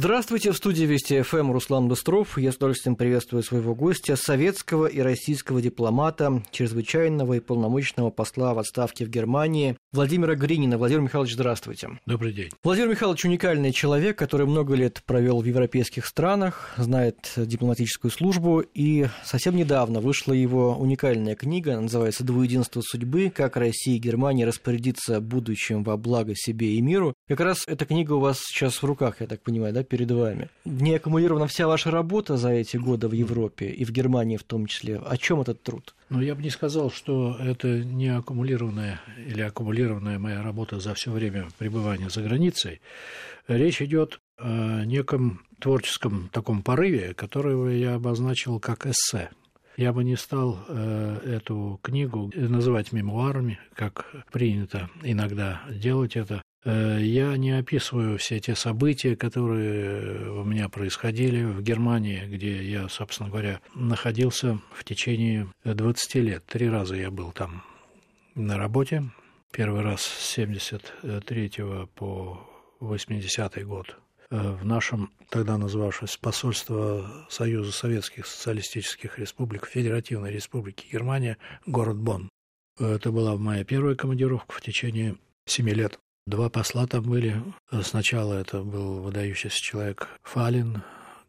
Здравствуйте, в студии Вести ФМ Руслан Быстров. Я с удовольствием приветствую своего гостя, советского и российского дипломата, чрезвычайного и полномочного посла в отставке в Германии Владимира Гринина. Владимир Михайлович, здравствуйте. Добрый день. Владимир Михайлович уникальный человек, который много лет провел в европейских странах, знает дипломатическую службу, и совсем недавно вышла его уникальная книга, называется «Двуединство судьбы. Как Россия и Германия распорядиться будущим во благо себе и миру». Как раз эта книга у вас сейчас в руках, я так понимаю, да, перед вами. Не аккумулирована вся ваша работа за эти годы в Европе и в Германии в том числе. О чем этот труд? Ну, я бы не сказал, что это не аккумулированная или аккумулированная моя работа за все время пребывания за границей. Речь идет о неком творческом таком порыве, которого я обозначил как эссе. Я бы не стал э, эту книгу называть мемуарами, как принято иногда делать это. Э, я не описываю все те события, которые у меня происходили в Германии, где я, собственно говоря, находился в течение 20 лет. Три раза я был там на работе. Первый раз с 73 по 80 год э, в нашем, тогда называвшись посольство Союза Советских Социалистических Республик, Федеративной Республики Германия, город Бонн. Это была моя первая командировка в течение семи лет. Два посла там были. Сначала это был выдающийся человек Фалин,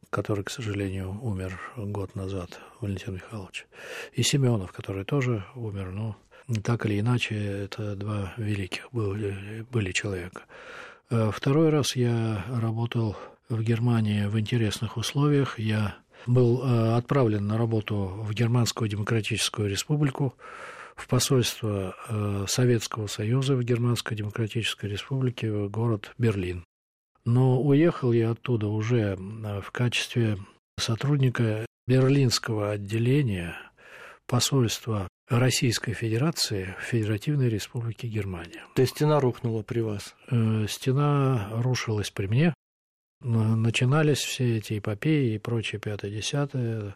который, к сожалению, умер год назад, Валентин Михайлович, и Семенов, который тоже умер, но так или иначе, это два великих были, были человека. Э, второй раз я работал в Германии в интересных условиях. Я был э, отправлен на работу в Германскую Демократическую Республику, в посольство э, Советского Союза в Германской Демократической Республике в город Берлин. Но уехал я оттуда уже э, в качестве сотрудника берлинского отделения посольства Российской Федерации в Федеративной Республике Германия. То есть стена рухнула при вас? Э, стена рушилась при мне. Начинались все эти эпопеи и прочее пятое-десятое.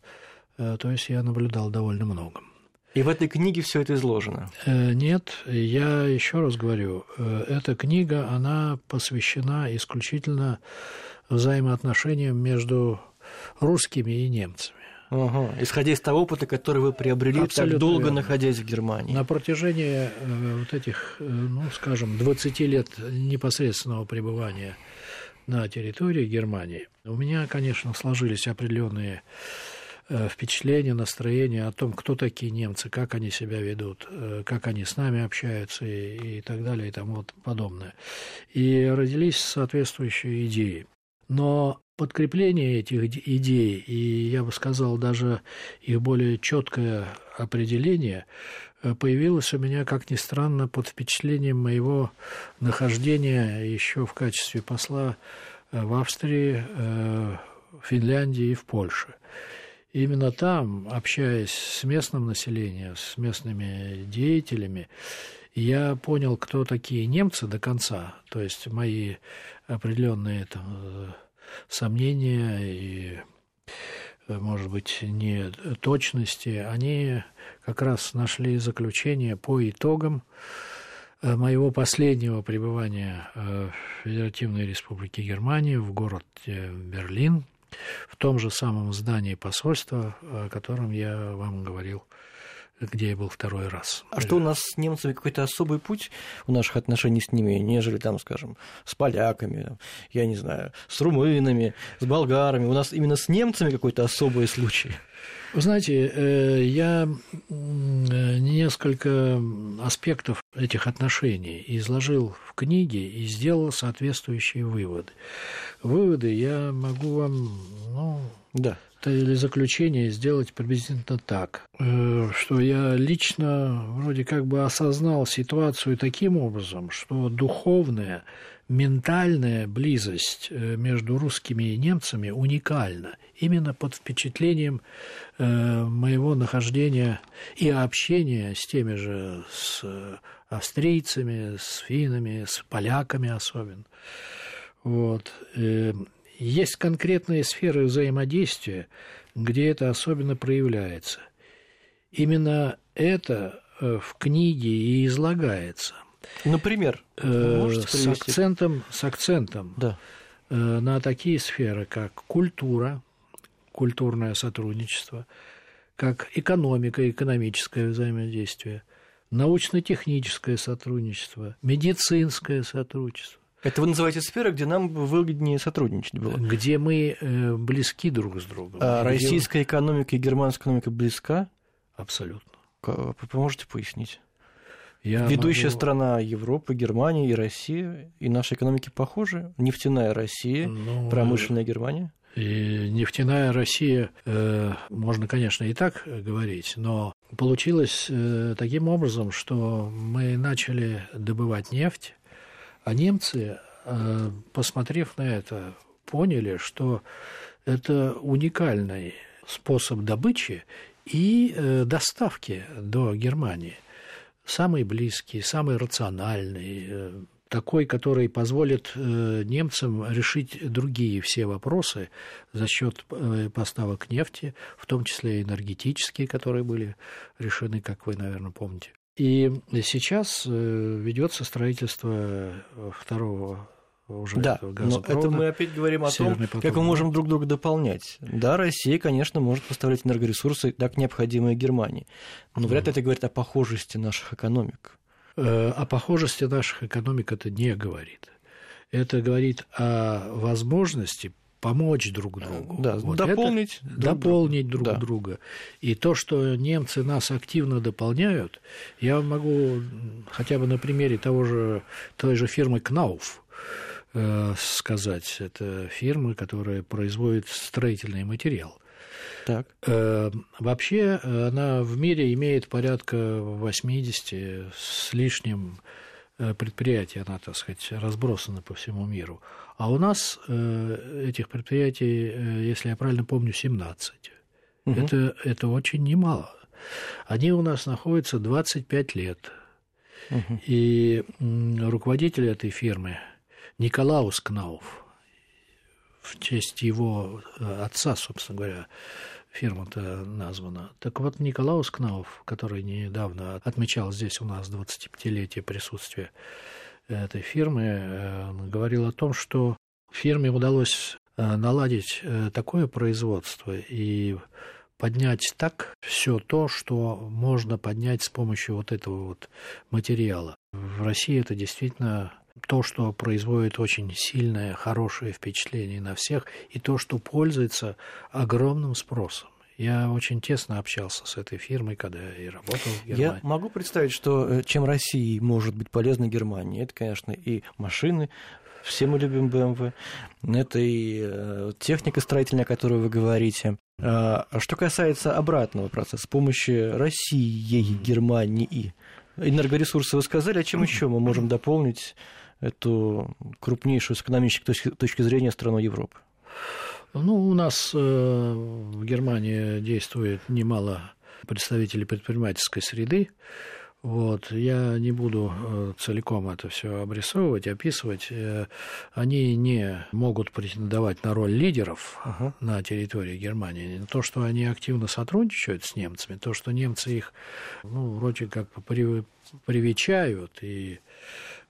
То есть я наблюдал довольно много. И в этой книге все это изложено? Э, нет, я еще раз говорю, э, эта книга, она посвящена исключительно взаимоотношениям между русскими и немцами. Угу. Исходя из того опыта, который вы приобрели, Абсолютно так долго верно. находясь в Германии. На протяжении э, вот этих, ну, скажем, 20 лет непосредственного пребывания на территории Германии, у меня, конечно, сложились определенные впечатление, настроение о том, кто такие немцы, как они себя ведут, э, как они с нами общаются и, и так далее и тому подобное. И родились соответствующие идеи. Но подкрепление этих идей, и я бы сказал, даже их более четкое определение, э, появилось у меня, как ни странно, под впечатлением моего нахождения еще в качестве посла в Австрии, в Финляндии и в Польше именно там, общаясь с местным населением, с местными деятелями, я понял, кто такие немцы до конца. То есть мои определенные там, сомнения и, может быть, не точности, они как раз нашли заключение по итогам моего последнего пребывания в Федеративной Республике Германии в городе Берлин в том же самом здании посольства, о котором я вам говорил где я был второй раз. А что у нас с немцами какой-то особый путь у наших отношений с ними, нежели там, скажем, с поляками, я не знаю, с румынами, с болгарами? У нас именно с немцами какой-то особый случай? Вы знаете, э, я несколько аспектов этих отношений изложил в книге и сделал соответствующие выводы. Выводы я могу вам, ну, да. Или заключение сделать приблизительно так, э, что я лично вроде как бы осознал ситуацию таким образом, что духовная ментальная близость э, между русскими и немцами уникальна. Именно под впечатлением э, моего нахождения и общения с теми же, с австрийцами, с финнами, с поляками особенно. Вот. Э, есть конкретные сферы взаимодействия, где это особенно проявляется. Именно это в книге и излагается – Например, э, с акцентом, с акцентом да. на такие сферы, как культура, культурное сотрудничество, как экономика, экономическое взаимодействие, научно-техническое сотрудничество, медицинское сотрудничество. Это вы называете сферы, где нам выгоднее сотрудничать было? Где мы э, близки друг с другом. А российская экономика и германская экономика близка? Абсолютно. Вы можете пояснить? Я Ведущая могу... страна Европы, Германия и Россия, и наши экономики похожи. Нефтяная Россия, ну, промышленная Германия. И нефтяная Россия, э, можно, конечно, и так говорить, но получилось э, таким образом, что мы начали добывать нефть, а немцы, э, посмотрев на это, поняли, что это уникальный способ добычи и э, доставки до Германии. Самый близкий, самый рациональный, э, такой, который позволит немцам решить другие все вопросы за счет поставок нефти, в том числе энергетические, которые были решены, как вы, наверное, помните. И сейчас э, ведется строительство второго уже да, но это мы опять говорим о том, поток. как мы можем друг друга дополнять. Да, Россия, конечно, может поставлять энергоресурсы, так необходимые Германии, но вряд ли это говорит о похожести наших экономик. Э, о похожести наших экономик это не говорит. Это говорит о возможности помочь друг другу. Да, вот дополнить, друг дополнить друг, друг да. друга. И то, что немцы нас активно дополняют, я могу хотя бы на примере того же, той же фирмы Кнауф э, сказать. Это фирма, которая производит строительный материал. Так. Э, вообще она в мире имеет порядка 80 с лишним э, предприятий, она, так сказать, разбросана по всему миру. А у нас э, этих предприятий, если я правильно помню, 17. Угу. Это, это очень немало. Они у нас находятся 25 лет. Угу. И руководитель этой фирмы Николаус Кнауф, в честь его отца, собственно говоря, фирма-то названа. Так вот, Николаус Кнауф, который недавно отмечал здесь у нас 25-летие присутствия этой фирмы, э, говорил о том, что фирме удалось э, наладить э, такое производство и поднять так все то, что можно поднять с помощью вот этого вот материала. В России это действительно то, что производит очень сильное, хорошее впечатление на всех, и то, что пользуется огромным спросом. Я очень тесно общался с этой фирмой, когда я и работал в Германии. Я могу представить, что э, чем России может быть полезна Германии, это, конечно, и машины, все мы любим BMW, это и э, техника строительная, о которой вы говорите. А, а что касается обратного процесса, с помощью России, Германии, энергоресурсы вы сказали, а чем еще мы можем дополнить эту крупнейшую с экономической точки зрения страну Европы? Ну, у нас э, в Германии действует немало представителей предпринимательской среды. Вот, я не буду э, целиком это все обрисовывать, описывать. Э, они не могут претендовать на роль лидеров uh-huh. на территории Германии. То, что они активно сотрудничают с немцами, то, что немцы их, ну, вроде как привечают и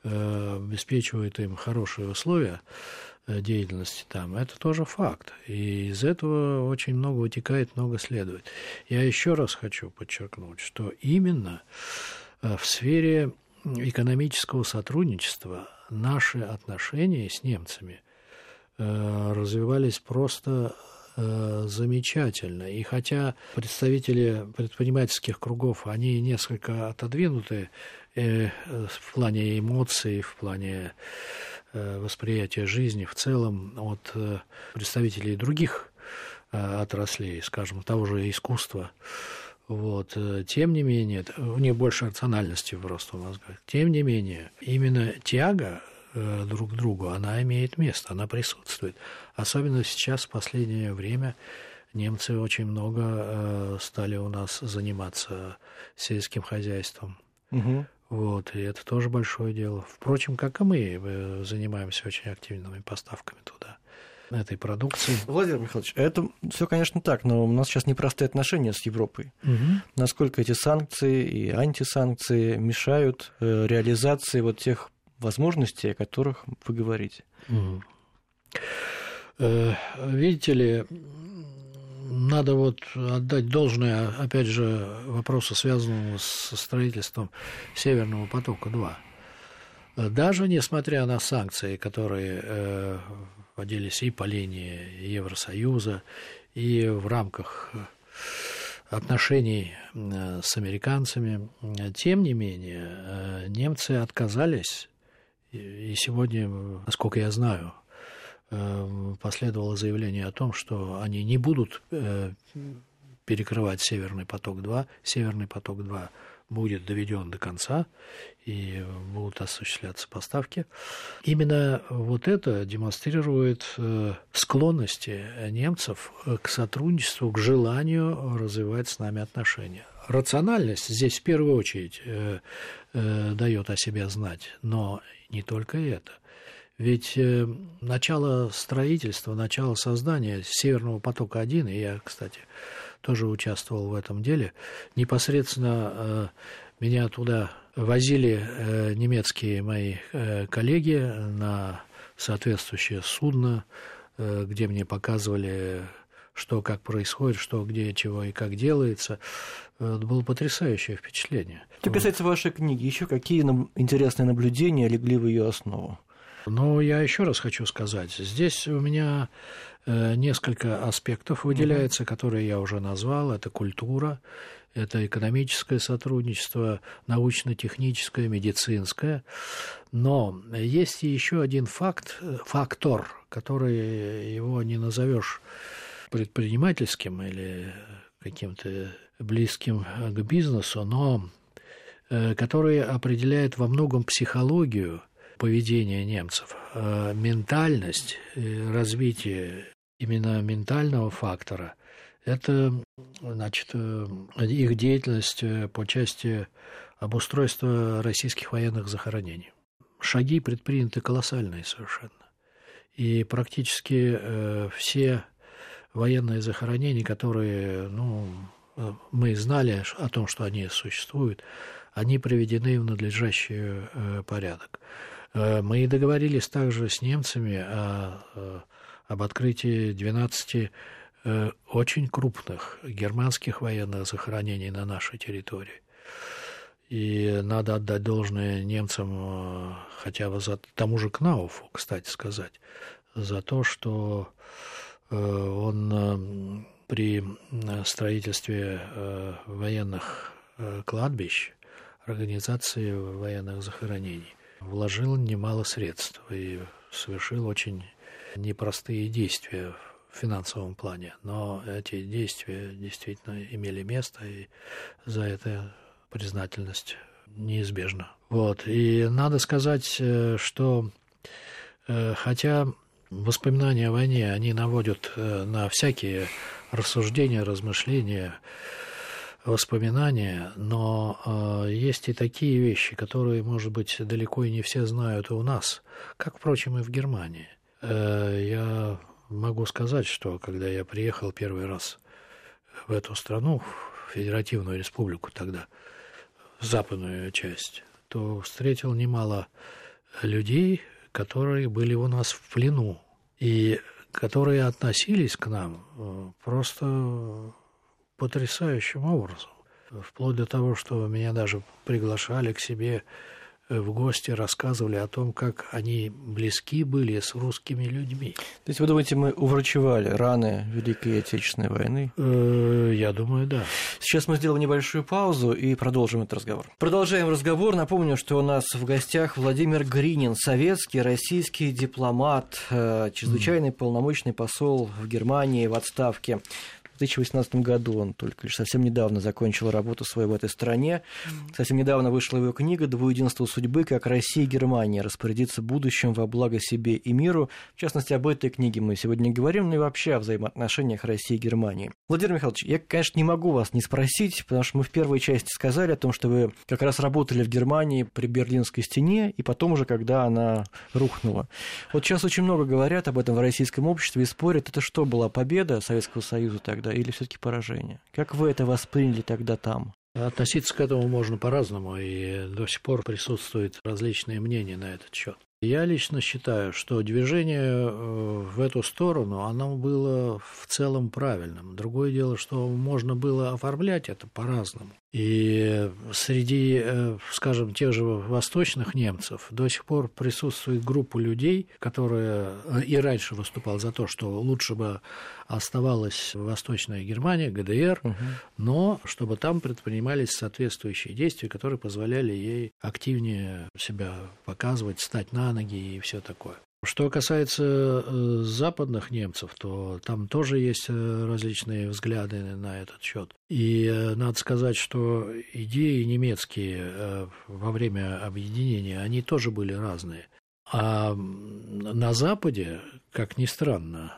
Э, обеспечивает им хорошие условия деятельности там, это тоже факт. И из этого очень много вытекает, много следует. Я еще раз хочу подчеркнуть, что именно в сфере экономического сотрудничества наши отношения с немцами развивались просто замечательно. И хотя представители предпринимательских кругов, они несколько отодвинуты Э, в плане эмоций, в плане э, восприятия жизни в целом от э, представителей других отраслей, скажем, того же искусства. Вот. Тем не менее, у них больше рациональности просто в мозгах. Тем не менее, именно тяга друг к другу, она имеет место, она присутствует. Особенно сейчас, в последнее время, немцы очень много стали у нас заниматься сельским хозяйством. Угу. Вот, и это тоже большое дело. Впрочем, как и мы, мы занимаемся очень активными поставками туда этой продукции. Владимир Михайлович, это все, конечно, так, но у нас сейчас непростые отношения с Европой. Угу. Насколько эти санкции и антисанкции мешают э, реализации вот тех возможностей, о которых вы говорите? Угу. Видите ли, надо вот отдать должное, опять же, вопросу, связанному со строительством Северного потока-2. Даже несмотря на санкции, которые э, вводились и по линии Евросоюза, и в рамках отношений э, с американцами, тем не менее, э, немцы отказались, и сегодня, насколько я знаю, последовало заявление о том, что они не будут перекрывать Северный поток-2. Северный поток-2 будет доведен до конца и будут осуществляться поставки. Именно вот это демонстрирует э, склонности немцев к сотрудничеству, к желанию развивать с нами отношения. Рациональность здесь в первую очередь дает о себе знать, но не только это. Ведь э, начало строительства, начало создания Северного потока-1, и я, кстати, тоже участвовал в этом деле, непосредственно э, меня туда возили э, немецкие мои коллеги на соответствующее судно, где мне показывали что как происходит, что где, чего и как делается. Это было потрясающее впечатление. Что касается вашей книги, еще какие интересные наблюдения легли в ее основу? Но я еще раз хочу сказать, здесь у меня э, несколько аспектов выделяется, которые я уже назвал. Это культура, это экономическое сотрудничество, научно-техническое, медицинское. Но есть еще один факт, фактор, который его не назовешь предпринимательским или каким-то близким к бизнесу, но э, который определяет во многом психологию – поведения немцев. А ментальность, развитие именно ментального фактора – это значит, э, их деятельность э, по части обустройства российских военных захоронений. Шаги предприняты колоссальные совершенно. И практически э, все военные захоронения, которые ну, мы знали о том, что они существуют, они приведены в надлежащий порядок. Э, мы договорились также с немцами о, э, об открытии 12 э, очень крупных германских военных захоронений на нашей территории. И надо отдать должное немцам, хотя бы за тому же Кнауфу, кстати сказать, за то, что он при строительстве военных кладбищ, организации военных захоронений вложил немало средств и совершил очень непростые действия в финансовом плане. Но эти действия действительно имели место, и за это признательность неизбежна. Вот. И надо сказать, э, что э, хотя воспоминания о войне, они наводят э, на всякие рассуждения, размышления, воспоминания, но э, есть и такие вещи, которые, может быть, далеко и не все знают и у нас, как, впрочем, и в Германии. Э, я могу сказать, что когда я приехал первый раз в эту страну, в Федеративную Республику тогда, в западную часть, то встретил немало людей, которые были у нас в плену, и которые относились к нам э, просто потрясающим образом. Вплоть до того, что меня даже приглашали к себе Э, в гости рассказывали о том, как они близки были с русскими людьми. То есть вы думаете, мы уврачевали раны Великой Отечественной войны? Э, я думаю, да. Сейчас мы сделаем небольшую паузу и продолжим этот разговор. Продолжаем разговор. Напомню, что у нас в гостях Владимир Гринин, советский, российский дипломат, э, чрезвычайный полномочный посол в Германии в отставке. В 2018 году он только лишь совсем недавно закончил работу свою в этой стране. Совсем недавно вышла его книга «Двуединство судьбы. Как Россия и Германия распорядиться будущим во благо себе и миру». В частности, об этой книге мы сегодня говорим, ну и вообще о взаимоотношениях России и Германии. Владимир Михайлович, я, конечно, не могу вас не спросить, потому что мы в первой части сказали о том, что вы как раз работали в Германии при Берлинской стене, и потом уже, когда она рухнула. Вот сейчас очень много говорят об этом в российском обществе и спорят, это что была победа Советского Союза тогда? Или все-таки поражение? Как вы это восприняли тогда там? Относиться к этому можно по-разному, и до сих пор присутствуют различные мнения на этот счет. Я лично считаю, что движение э, в эту сторону, оно было в целом правильным. Другое дело, что можно было оформлять это по-разному. И среди, э, скажем, тех же восточных немцев до сих пор присутствует группа людей, которые э, и раньше выступал за то, что лучше бы оставалась Восточная Германия, ГДР, угу. но чтобы там предпринимались соответствующие действия, которые позволяли ей активнее себя показывать, стать на ноги и все такое. Что касается э, западных немцев, то там тоже есть э, различные взгляды на этот счет. И э, надо сказать, что идеи немецкие во время объединения, они тоже были разные. А на Западе, как ни странно,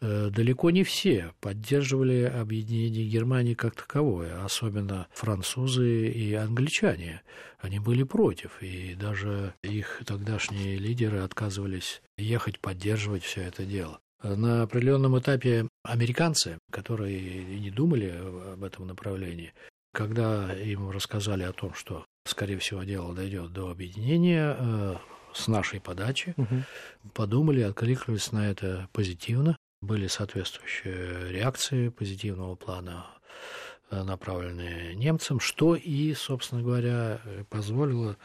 далеко не все поддерживали объединение Германии как таковое, особенно французы и англичане. Они были против, и даже их тогдашние лидеры отказывались ехать поддерживать все это дело. На определенном этапе американцы, которые не думали об этом направлении, когда им рассказали о том, что, скорее всего, дело дойдет до объединения, э, с нашей подачи, угу. подумали, откликнулись на это позитивно были соответствующие реакции позитивного плана, э, направленные немцам, что и, собственно говоря, позволило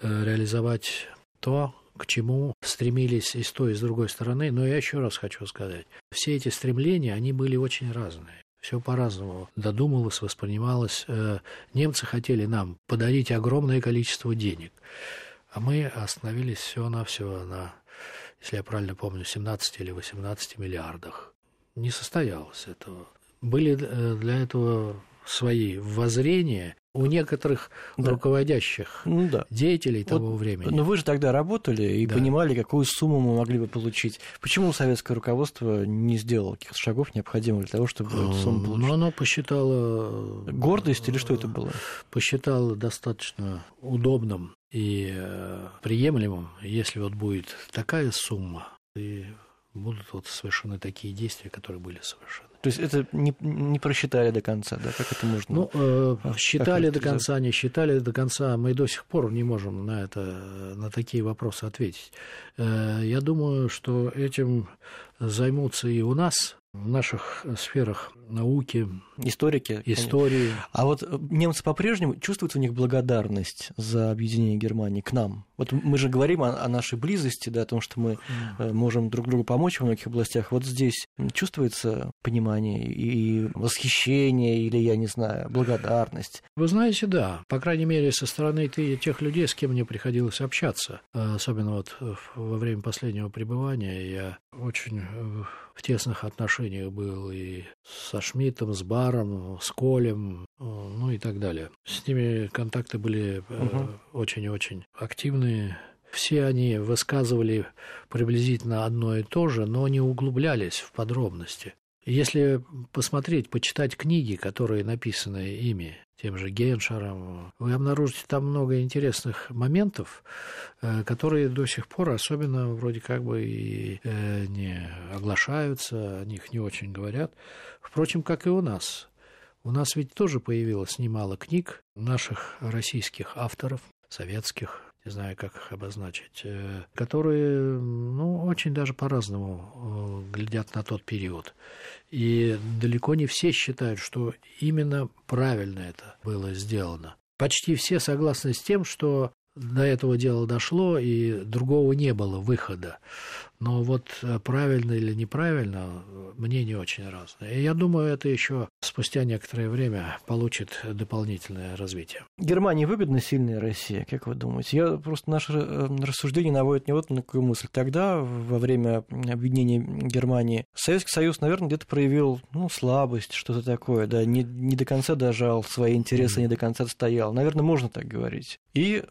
э, реализовать то, к чему стремились и с той, и с другой стороны. Но я еще раз хочу сказать, все эти стремления, они были очень разные. Все по-разному додумалось, воспринималось. Э, немцы хотели нам подарить огромное количество денег, а мы остановились все-навсего на если я правильно помню, 17 или 18 миллиардах. Не состоялось этого. Были э, для этого свои воззрения у некоторых да. руководящих ну, да. деятелей вот, того времени. Но вы же тогда работали и да. понимали, какую сумму мы могли бы получить. Почему советское руководство не сделало каких-то шагов, необходимых для того, чтобы эту сумму получить? Ну, оно посчитало... Гордость или что это было? Посчитало достаточно удобным и э, приемлемым, если вот будет такая сумма, и будут вот совершены такие действия, которые были совершены. То есть это не, не просчитали до конца, да? Как это можно? Ну, э, считали до конца, не считали до конца. Мы до сих пор не можем на это, на такие вопросы ответить. Э, я думаю, что этим займутся и у нас, в наших сферах науки, историки, истории. А вот э, немцы по-прежнему чувствуется у них благодарность за объединение Германии к нам. Вот мы же говорим о, о нашей близости, да, о том, что мы mm. можем друг другу помочь в многих областях. Вот здесь чувствуется понимание и восхищение, или, я не знаю, благодарность. Вы знаете, да. По крайней мере, со стороны тех людей, с кем мне приходилось общаться, э, особенно вот во время последнего пребывания, я очень в тесных отношениях был и со Шмидтом, с Баром, с Колем, ну и так далее. С ними контакты были очень-очень угу. активные. Все они высказывали приблизительно одно и то же, но не углублялись в подробности. Если посмотреть, почитать книги, которые написаны ими, тем же Геншаром, вы обнаружите там много интересных моментов, э, которые до сих пор особенно вроде как бы и э, не оглашаются, о них не очень говорят. Впрочем, как и у нас. У нас ведь тоже появилось немало книг наших российских авторов, советских, не знаю, как их обозначить, э, которые, ну, очень даже по-разному э, глядят на тот период. И далеко не все считают, что именно правильно это было сделано. Почти все согласны с тем, что до этого дела дошло, и другого не было выхода. Но вот э, правильно или неправильно, мне не очень разное. И я думаю, это еще спустя некоторое время получит дополнительное развитие. Германии выгодна сильная Россия, как вы думаете? Я просто наше э, рассуждение наводит не вот на какую мысль. Тогда, во время объединения Германии, Советский Союз, наверное, где-то проявил ну, слабость, что-то такое, да, не, не до конца дожал свои интересы, mm-hmm. не до конца отстоял. Наверное, можно так говорить. И,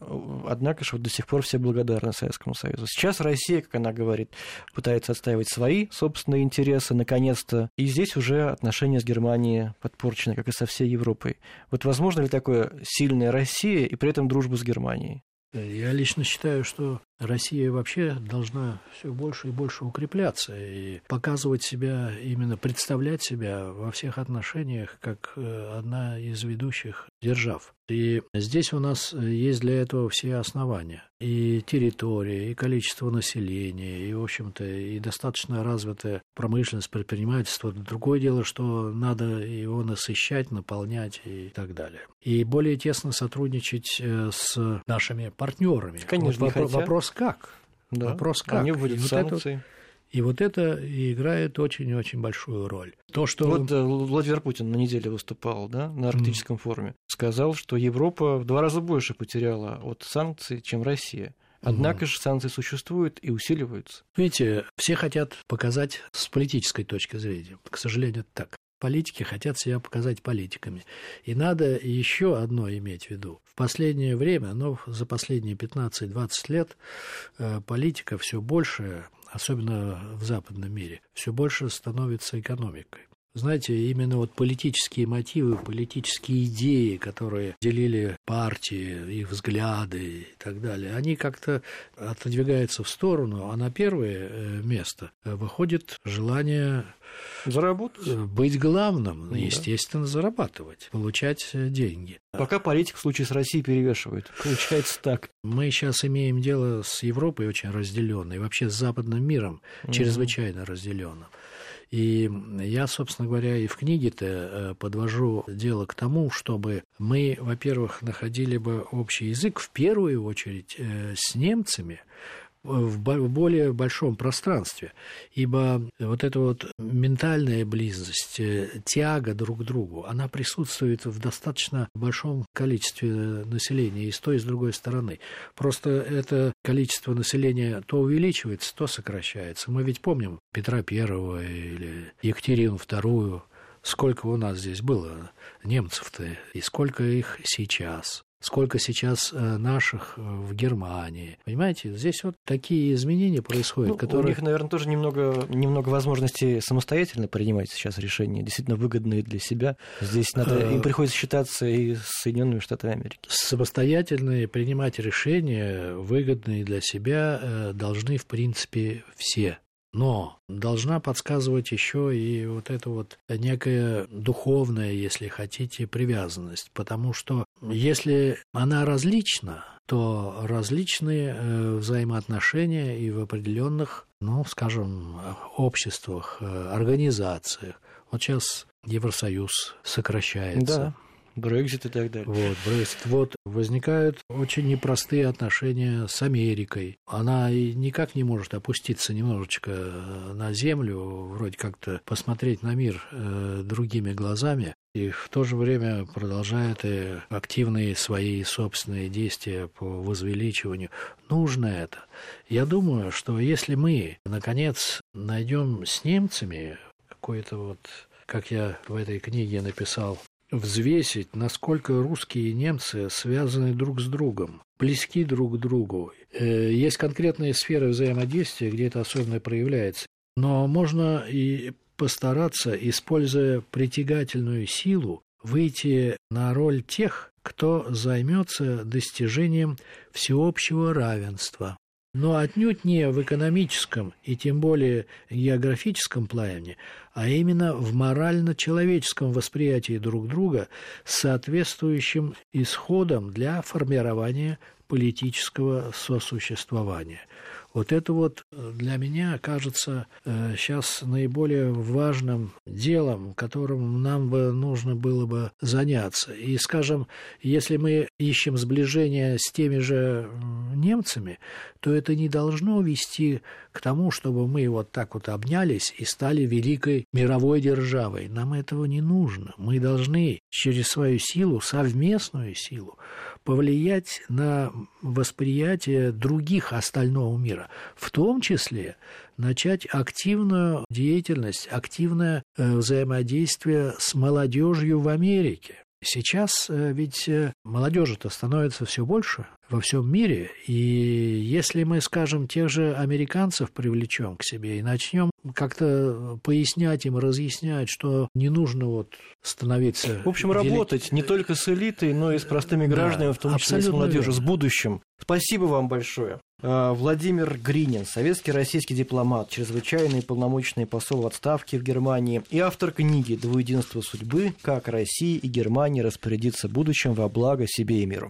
однако же, вот до сих пор все благодарны Советскому Союзу. Сейчас Россия, как она говорит, пытается отстаивать свои собственные интересы, наконец-то. И здесь уже отношения с Германией подпорчены, как и со всей Европой. Вот возможно ли такое сильная Россия и при этом дружба с Германией? Я лично считаю, что Россия вообще должна все больше и больше укрепляться и показывать себя, именно представлять себя во всех отношениях как э, одна из ведущих держав. И здесь у нас есть для этого все основания. И территория, и количество населения, и, в общем-то, и достаточно развитая промышленность, предпринимательство. Другое дело, что надо его насыщать, наполнять и так далее. И более тесно сотрудничать э, с нашими партнерами. Конечно, вот вопрос, вопрос как? Да. Вопрос как? Они вводят санкции. Вот это, и вот это играет очень-очень большую роль. То, что... Вот Владимир Путин на неделе выступал да, на Арктическом mm. форуме. Сказал, что Европа в два раза больше потеряла от санкций, чем Россия. Однако же санкции существуют и усиливаются. Видите, все хотят показать с политической точки зрения. К сожалению, это так. Политики хотят себя показать политиками. И надо еще одно иметь в виду. В последнее время, ну, за последние 15-20 лет, э, политика все больше особенно в западном мире, все больше становится экономикой. Знаете, именно вот политические мотивы, политические идеи, которые делили партии, их взгляды и так далее, они как-то отодвигаются в сторону, а на первое э, место выходит желание Заработать? Э, быть главным, ну, естественно, да. зарабатывать, получать э, деньги. Пока политик в случае с Россией перевешивает. Получается так. Мы сейчас имеем дело с Европой очень разделенной, вообще с западным миром угу. чрезвычайно разделенным. И я, собственно говоря, и в книге-то э, подвожу дело к тому, чтобы мы, во-первых, находили бы общий язык в первую очередь с немцами, в более большом пространстве, ибо вот эта вот ментальная близость, э, тяга друг к другу, она присутствует в достаточно большом количестве населения и с той, и с другой стороны. Просто это количество населения то увеличивается, то сокращается. Мы ведь помним Петра Первого или Екатерину Вторую, сколько у нас здесь было немцев-то, и сколько их сейчас сколько сейчас э, наших э, в Германии. Понимаете, здесь вот такие изменения происходят, ну, которые... У них, наверное, тоже немного, немного возможностей самостоятельно принимать сейчас решения, действительно выгодные для себя. Здесь надо, э, им приходится считаться и с Соединенными Штатами Америки. Самостоятельно принимать решения, выгодные для себя, должны, в принципе, все. Но должна подсказывать еще и вот эта вот некая духовная, если хотите, привязанность. Потому что если она различна, то различные э, взаимоотношения и в определенных, ну, скажем, обществах, э, организациях. Вот сейчас Евросоюз сокращается. Да. Брекзит и так далее. Вот, Брексит. Вот возникают очень непростые отношения с Америкой. Она никак не может опуститься немножечко э, на землю, вроде как-то посмотреть на мир э, другими глазами и в то же время продолжает и активные свои собственные действия по возвеличиванию. Нужно это. Я думаю, что если мы, наконец, найдем с немцами какой-то вот, как я в этой книге написал, взвесить, насколько русские и немцы связаны друг с другом, близки друг к другу. Э, есть конкретные сферы взаимодействия, где это особенно проявляется. Но можно и постараться, используя притягательную силу, выйти на роль тех, кто займется достижением всеобщего равенства но отнюдь не в экономическом и тем более географическом плане, а именно в морально-человеческом восприятии друг друга с соответствующим исходом для формирования политического сосуществования – вот это вот э, для меня кажется сейчас э, наиболее важным делом, которым нам бы нужно было бы заняться. И, скажем, если мы ищем сближение с теми же немцами, то это не должно вести к тому, чтобы мы вот так вот обнялись и стали великой мировой державой. Нам этого не нужно. Мы должны через свою силу, совместную силу, повлиять на восприятие других остального мира, в том числе начать активную деятельность, активное э, взаимодействие с молодежью в Америке. Сейчас э, ведь э, молодежи-то становится все больше во всем мире, и если мы, скажем, тех же американцев привлечем к себе и начнем как-то пояснять им, разъяснять, что не нужно вот становиться... В общем, велик... работать не только с элитой, но и с простыми гражданами, да, в том числе с молодежью, верно. с будущим. Спасибо вам большое. Э, Владимир Гринин, советский российский дипломат, чрезвычайный полномочный посол в отставке в Германии и автор книги «Двуединство судьбы. Как Россия и Германия распорядиться будущим во благо себе и миру».